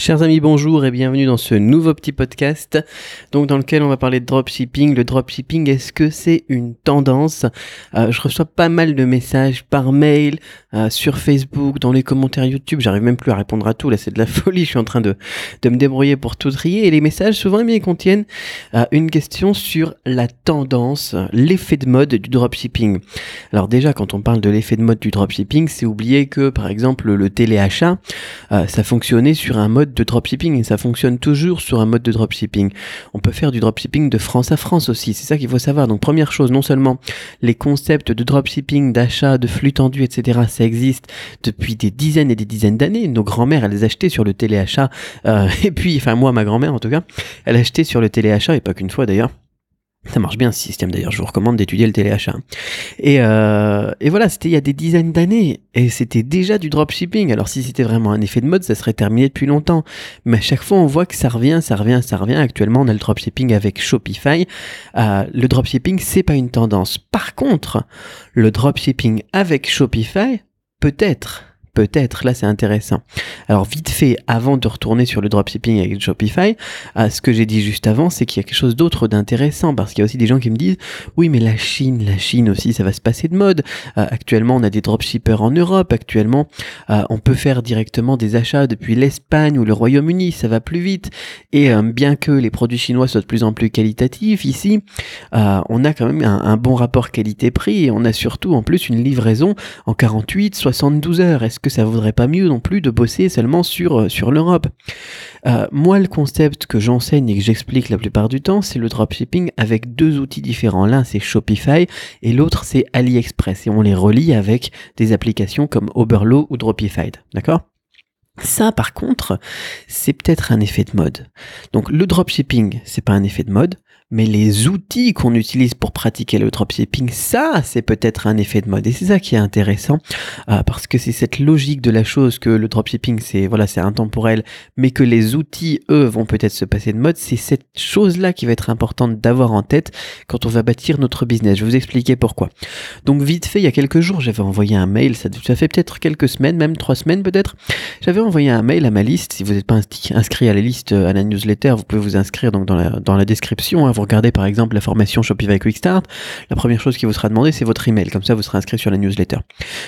Chers amis, bonjour et bienvenue dans ce nouveau petit podcast, donc dans lequel on va parler de dropshipping. Le dropshipping, est-ce que c'est une tendance? Euh, Je reçois pas mal de messages par mail, euh, sur Facebook, dans les commentaires YouTube. J'arrive même plus à répondre à tout. Là, c'est de la folie. Je suis en train de, me débrouiller pour tout trier. Et les messages, souvent, ils contiennent euh, une question sur la tendance, l'effet de mode du dropshipping. Alors déjà, quand on parle de l'effet de mode du dropshipping, c'est oublier que, par exemple, le téléachat, ça fonctionnait sur un mode de dropshipping et ça fonctionne toujours sur un mode de dropshipping. On peut faire du dropshipping de France à France aussi, c'est ça qu'il faut savoir. Donc première chose, non seulement les concepts de dropshipping, d'achat, de flux tendu, etc., ça existe depuis des dizaines et des dizaines d'années. Nos grands-mères, elles les achetaient sur le téléachat. Euh, et puis, enfin moi, ma grand-mère en tout cas, elle achetait sur le téléachat, et pas qu'une fois d'ailleurs. Ça marche bien ce système d'ailleurs, je vous recommande d'étudier le téléachat. Et, euh, et voilà, c'était il y a des dizaines d'années, et c'était déjà du dropshipping. Alors si c'était vraiment un effet de mode, ça serait terminé depuis longtemps. Mais à chaque fois, on voit que ça revient, ça revient, ça revient. Actuellement, on a le dropshipping avec Shopify. Euh, le dropshipping, c'est pas une tendance. Par contre, le dropshipping avec Shopify, peut-être peut-être, là c'est intéressant. Alors vite fait, avant de retourner sur le dropshipping avec Shopify, euh, ce que j'ai dit juste avant, c'est qu'il y a quelque chose d'autre d'intéressant, parce qu'il y a aussi des gens qui me disent, oui mais la Chine, la Chine aussi, ça va se passer de mode. Euh, actuellement, on a des dropshippers en Europe, actuellement, euh, on peut faire directement des achats depuis l'Espagne ou le Royaume-Uni, ça va plus vite. Et bien que les produits chinois soient de plus en plus qualitatifs, ici, on a quand même un, un bon rapport qualité-prix, et on a surtout en plus une livraison en 48, 72 heures. Est-ce que ça vaudrait pas mieux non plus de bosser seulement sur, euh, l'Europe euh, Moi, le concept que j'enseigne et que j'explique la plupart du temps, c'est le dropshipping avec deux outils différents. L'un, c'est Shopify et l'autre, c'est AliExpress. Et on les relie avec des applications comme Oberlo ou Dropified. D'accord? Ça, par contre, c'est peut-être un effet de mode. Donc, le dropshipping, c'est pas un effet de mode mais les outils qu'on utilise pour pratiquer le dropshipping, ça, c'est peut-être un effet de mode. Et c'est ça qui est intéressant, euh, parce que c'est cette logique de la chose que le dropshipping, c'est voilà, c'est intemporel, mais que les outils, eux, vont peut-être se passer de mode. C'est cette chose-là qui va être importante d'avoir en tête quand on va bâtir notre business. Je vais vous expliquer pourquoi. Donc vite fait, il y a quelques jours, j'avais envoyé un mail. Ça, fait peut-être quelques semaines, même trois semaines peut-être. J'avais envoyé un mail à ma liste. Si vous n'êtes pas inscrit à la liste, à la newsletter, vous pouvez vous inscrire donc dans la dans la description. Hein, vous regardez par exemple la formation Shopify Quick Start, la première chose qui vous sera demandée, c'est votre email. Comme ça, vous serez inscrit sur la newsletter.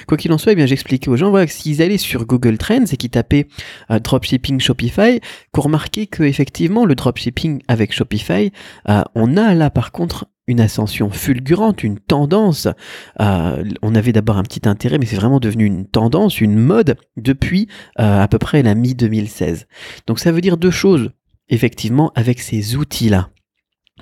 Quoi qu'il en soit, eh bien, j'expliquais aux gens, voilà, que s'ils allaient sur Google Trends et qu'ils tapaient euh, dropshipping Shopify, qu'on remarquait que effectivement, le dropshipping avec Shopify, euh, on a là par contre une ascension fulgurante, une tendance. Euh, on avait d'abord un petit intérêt, mais c'est vraiment devenu une tendance, une mode depuis à peu près la mi-2016. Donc ça veut dire deux choses, effectivement, avec ces outils-là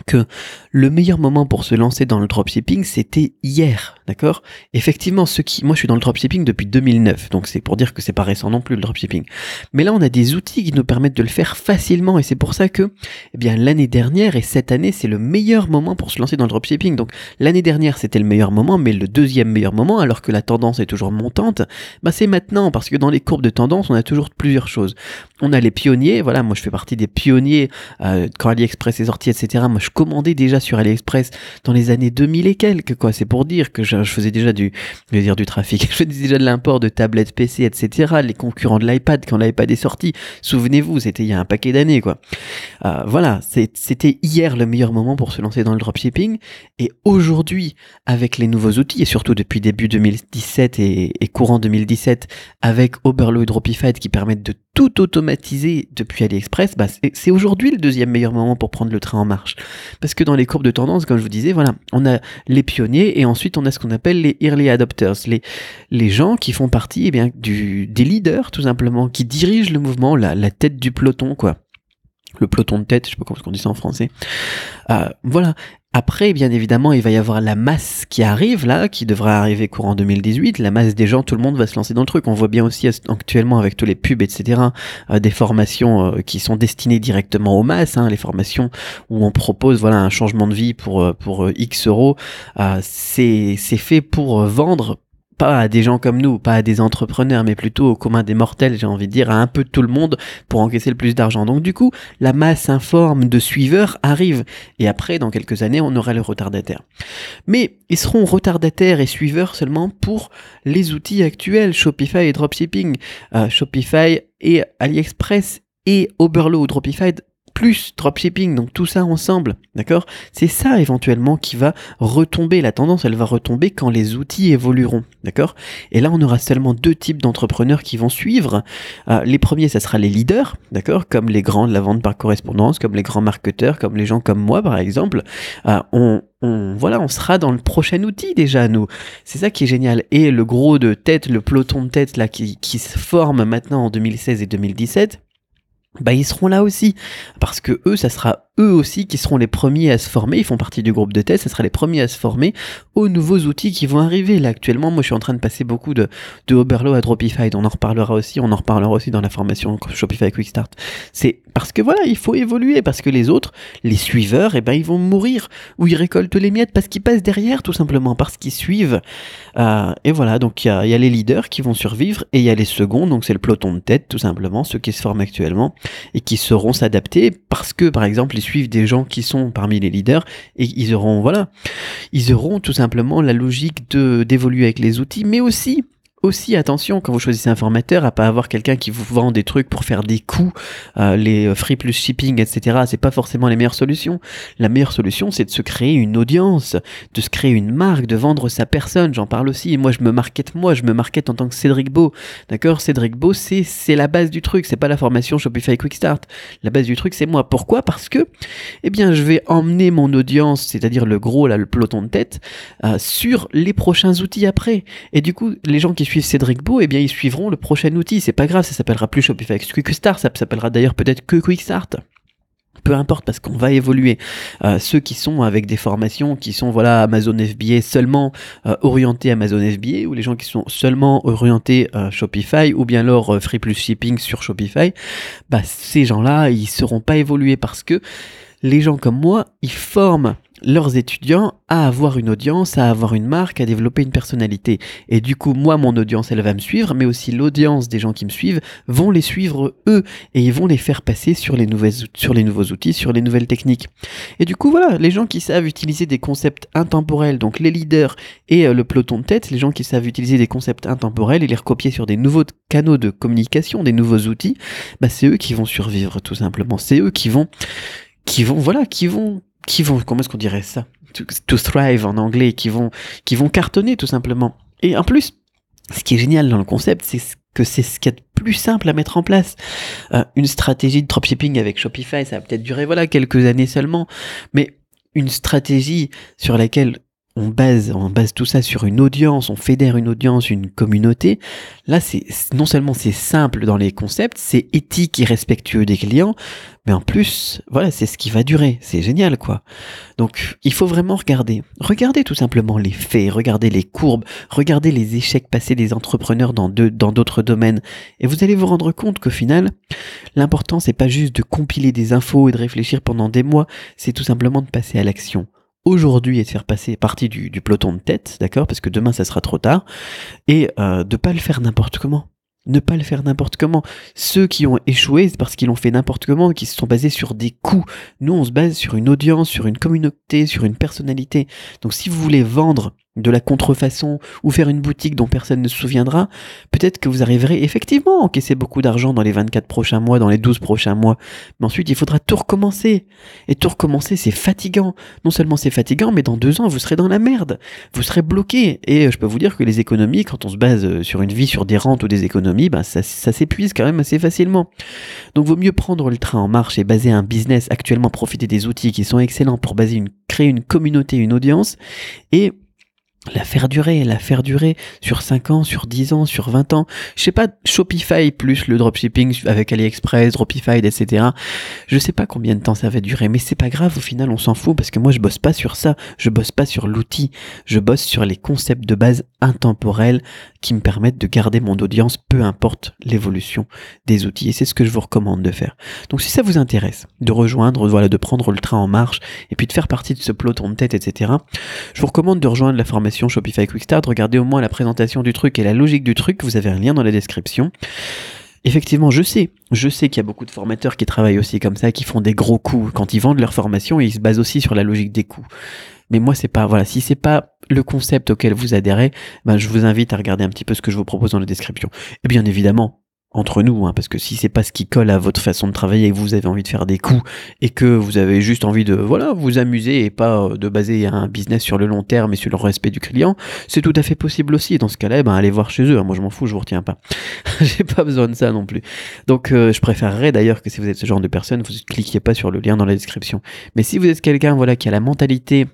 que le meilleur moment pour se lancer dans le dropshipping, c'était hier, d'accord? Effectivement, ce qui, moi je suis dans le dropshipping depuis 2009, donc c'est pour dire que c'est pas récent non plus le dropshipping. Mais là, on a des outils qui nous permettent de le faire facilement, et c'est pour ça que, eh bien, l'année dernière et cette année, c'est le meilleur moment pour se lancer dans le dropshipping. Donc, l'année dernière, c'était le meilleur moment, mais le deuxième meilleur moment, alors que la tendance est toujours montante, bah c'est maintenant, parce que dans les courbes de tendance, on a toujours plusieurs choses. On a les pionniers, voilà, moi je fais partie des pionniers euh, quand AliExpress est sorti, etc. Moi, je commandais déjà sur AliExpress dans les années 2000 et quelques, quoi. C'est pour dire que je, faisais déjà du, je vais dire du trafic, je faisais déjà de l'import de tablettes PC, etc. Les concurrents de l'iPad quand l'iPad est sorti. Souvenez-vous, c'était il y a un paquet d'années, quoi. Euh, voilà, c'était hier le meilleur moment pour se lancer dans le dropshipping. Et aujourd'hui, avec les nouveaux outils, et surtout depuis début 2017 et, et courant 2017, avec Oberlo et Dropified qui permettent de tout automatiser depuis AliExpress, bah c'est aujourd'hui le deuxième meilleur moment pour prendre le train en marche. Parce que dans les courbes de tendance, comme je vous disais, voilà, on a les pionniers et ensuite on a ce qu'on appelle les early adopters, les, gens qui font partie eh bien, des leaders tout simplement, qui dirigent le mouvement, la, tête du peloton, quoi le peloton de tête, je sais pas comment on dit ça en français. Euh, voilà. Après, bien évidemment, il va y avoir la masse qui arrive là, qui devra arriver courant 2018. La masse des gens, tout le monde va se lancer dans le truc. On voit bien aussi actuellement avec tous les pubs, etc., euh, des formations euh, qui sont destinées directement aux masses. Hein, les formations où on propose voilà un changement de vie pour pour X euros. c'est c'est fait pour vendre pas à des gens comme nous, pas à des entrepreneurs, mais plutôt au commun des mortels, j'ai envie de dire, à un peu tout le monde pour encaisser le plus d'argent. Donc du coup, la masse informe de suiveurs arrive. Et après, dans quelques années, on aura le retardataire. Mais ils seront retardataires et suiveurs seulement pour les outils actuels, Shopify et Dropshipping. Euh, Shopify et AliExpress et Oberlo ou Dropify plus dropshipping, donc tout ça ensemble, d'accord? C'est ça éventuellement qui va retomber, la tendance elle va retomber quand les outils évolueront, d'accord? Et là on aura seulement deux types d'entrepreneurs qui vont suivre. Euh, les premiers, ça sera les leaders, d'accord? Comme les grands de la vente par correspondance, comme les grands marketeurs, comme les gens comme moi par exemple. Euh, on, voilà, on sera dans le prochain outil déjà, nous. C'est ça qui est génial. Et le gros de tête, le peloton de tête là qui se forme maintenant en 2016 et 2017, bah ils seront là aussi. Parce que eux ça sera eux aussi qui seront les premiers à se former, ils font partie du groupe de test, ça sera les premiers à se former aux nouveaux outils qui vont arriver. Là actuellement, moi je suis en train de passer beaucoup de, de Oberlo à Dropify, on en reparlera aussi, on en reparlera aussi dans la formation Shopify Quick Start. C'est parce que voilà, il faut évoluer, parce que les autres, les suiveurs, eh ben ils vont mourir, ou ils récoltent les miettes parce qu'ils passent derrière tout simplement, parce qu'ils suivent. Euh, et voilà, donc il y a, y a les leaders qui vont survivre, et il y a les seconds, donc c'est le peloton de tête tout simplement, ceux qui se forment actuellement, et qui sauront s'adapter, parce que par exemple les suivent des gens qui sont parmi les leaders et ils auront, voilà, ils auront tout simplement la logique d'évoluer avec les outils, mais aussi aussi attention quand vous choisissez un formateur à pas avoir quelqu'un qui vous vend des trucs pour faire des coûts, euh, les euh, free plus shipping, etc. C'est pas forcément les meilleures solutions. La meilleure solution, c'est de se créer une audience, de se créer une marque, de vendre sa personne. J'en parle aussi. moi, je me markete moi, je me markete en tant que Cédric Beau. D'accord? Cédric Beau, c'est la base du truc. C'est pas la formation Shopify Quick Start. La base du truc, c'est moi. Pourquoi? Parce que, eh bien, je vais emmener mon audience, c'est-à-dire le gros le peloton de tête, euh, sur les prochains outils après. Et du coup, les gens qui suivent Cédric Beau, eh bien ils suivront le prochain outil. C'est pas grave, ça s'appellera plus Shopify Quick Start, ça s'appellera d'ailleurs peut-être que Quick Start peu importe parce qu'on va évoluer. Euh, ceux qui sont avec des formations qui sont voilà Amazon FBA seulement euh, orientés Amazon FBA ou les gens qui sont seulement orientés euh, Shopify ou bien euh, Free Plus Shipping sur Shopify, bah ces gens-là ils seront pas évolués parce que les gens comme moi ils forment leurs étudiants à avoir une audience, à avoir une marque, à développer une personnalité. Et du coup, moi, mon audience, elle va me suivre, mais aussi l'audience des gens qui me suivent vont les suivre eux et ils vont les faire passer sur les, nouvelles, sur les nouveaux outils, sur les nouvelles techniques. Et du coup, voilà, les gens qui savent utiliser des concepts intemporels, donc les leaders et euh, le peloton de tête, les gens qui savent utiliser des concepts intemporels et les recopier sur des nouveaux canaux de communication, des nouveaux outils, bah, c'est eux qui vont survivre tout simplement. C'est eux qui vont qui vont voilà qui vont qui vont, comment est-ce qu'on dirait ça? To, thrive en anglais, qui vont, qui vont cartonner tout simplement. Et en plus, ce qui est génial dans le concept, c'est que c'est ce qui est plus simple à mettre en place. Euh, une stratégie de dropshipping avec Shopify, ça va peut-être durer voilà quelques années seulement, mais une stratégie sur laquelle on base, tout ça sur une audience, on fédère une audience, une communauté. Là, c'est non seulement c'est simple dans les concepts, c'est éthique et respectueux des clients, mais en plus, voilà, c'est ce qui va durer. C'est génial, quoi. Donc, il faut vraiment regarder. Regardez tout simplement les faits, regardez les courbes, regardez les échecs passés des entrepreneurs dans dans d'autres domaines, et vous allez vous rendre compte qu'au final, l'important c'est pas juste de compiler des infos et de réfléchir pendant des mois, c'est tout simplement de passer à l'action aujourd'hui et de faire passer partie du, peloton de tête, d'accord Parce que demain, ça sera trop tard. Et euh, de pas le faire n'importe comment. Ne pas le faire n'importe comment. Ceux qui ont échoué, c'est parce qu'ils l'ont fait n'importe comment, qui se sont basés sur des coups. Nous, on se base sur une audience, sur une communauté, sur une personnalité. Donc si vous voulez vendre de la contrefaçon ou faire une boutique dont personne ne se souviendra, peut-être que vous arriverez effectivement à encaisser beaucoup d'argent dans les 24 prochains mois, dans les 12 prochains mois. Mais ensuite, il faudra tout recommencer. Et tout recommencer, c'est fatigant. Non seulement c'est fatigant, mais dans deux ans, vous serez dans la merde. Vous serez bloqué. Et euh, je peux vous dire que les économies, quand on se base euh, sur une vie, sur des rentes ou des économies, ça, ça s'épuise quand même assez facilement. Donc, vaut mieux prendre le train en marche et baser un business actuellement, profiter des outils qui sont excellents pour baser une, créer une communauté, une audience et la faire durer, la faire durer sur 5 ans, sur 10 ans, sur 20 ans. Je sais pas, Shopify plus le dropshipping avec AliExpress, Dropify, etc. Je sais pas combien de temps ça va durer, mais c'est pas grave, au final, on s'en fout parce que moi, je bosse pas sur ça. Je bosse pas sur l'outil. Je bosse sur les concepts de base intemporels qui me permettent de garder mon audience, peu importe l'évolution des outils. Et c'est ce que je vous recommande de faire. Donc, si ça vous intéresse, de rejoindre, voilà, de prendre le train en marche et puis de faire partie de ce peloton de tête, etc. Je vous recommande de rejoindre la formation Shopify Quick Start, regardez au moins la présentation du truc et la logique du truc, vous avez un lien dans la description. Effectivement, je sais, je sais qu'il y a beaucoup de formateurs qui travaillent aussi comme ça, qui font des gros coups quand ils vendent leur formation, ils se basent aussi sur la logique des coûts. Mais moi, c'est pas, voilà, si c'est pas le concept auquel vous adhérez, ben, je vous invite à regarder un petit peu ce que je vous propose dans la description. Et bien évidemment, entre nous, hein, parce que si c'est pas ce qui colle à votre façon de travailler et que vous avez envie de faire des coups et que vous avez juste envie de voilà vous amuser et pas euh, de baser un business sur le long terme et sur le respect du client, c'est tout à fait possible aussi. Dans ce cas-là, eh ben allez voir chez eux. Moi je m'en fous, je vous retiens pas. J'ai pas besoin de ça non plus. Donc euh, je préférerais d'ailleurs que si vous êtes ce genre de personne, vous ne cliquiez pas sur le lien dans la description. Mais si vous êtes quelqu'un voilà qui a la mentalité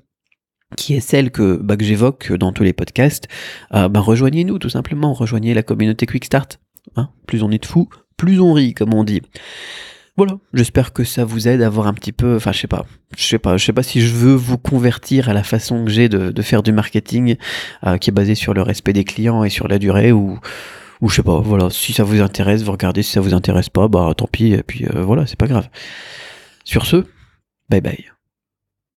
qui est celle que, bah, que j'évoque dans tous les podcasts, euh, bah, rejoignez-nous tout simplement, rejoignez la communauté Quick Start. Hein. plus on est de fous, plus on rit, comme on dit. Voilà, j'espère que ça vous aide à avoir un petit peu, enfin je sais pas, je sais pas, sais pas si je veux vous convertir à la façon que j'ai de, faire du marketing euh, qui est basé sur le respect des clients et sur la durée ou ou je sais pas, voilà, si ça vous intéresse, vous regardez, si ça vous intéresse pas, bah tant pis, et puis euh, voilà, c'est pas grave. Sur ce, bye bye.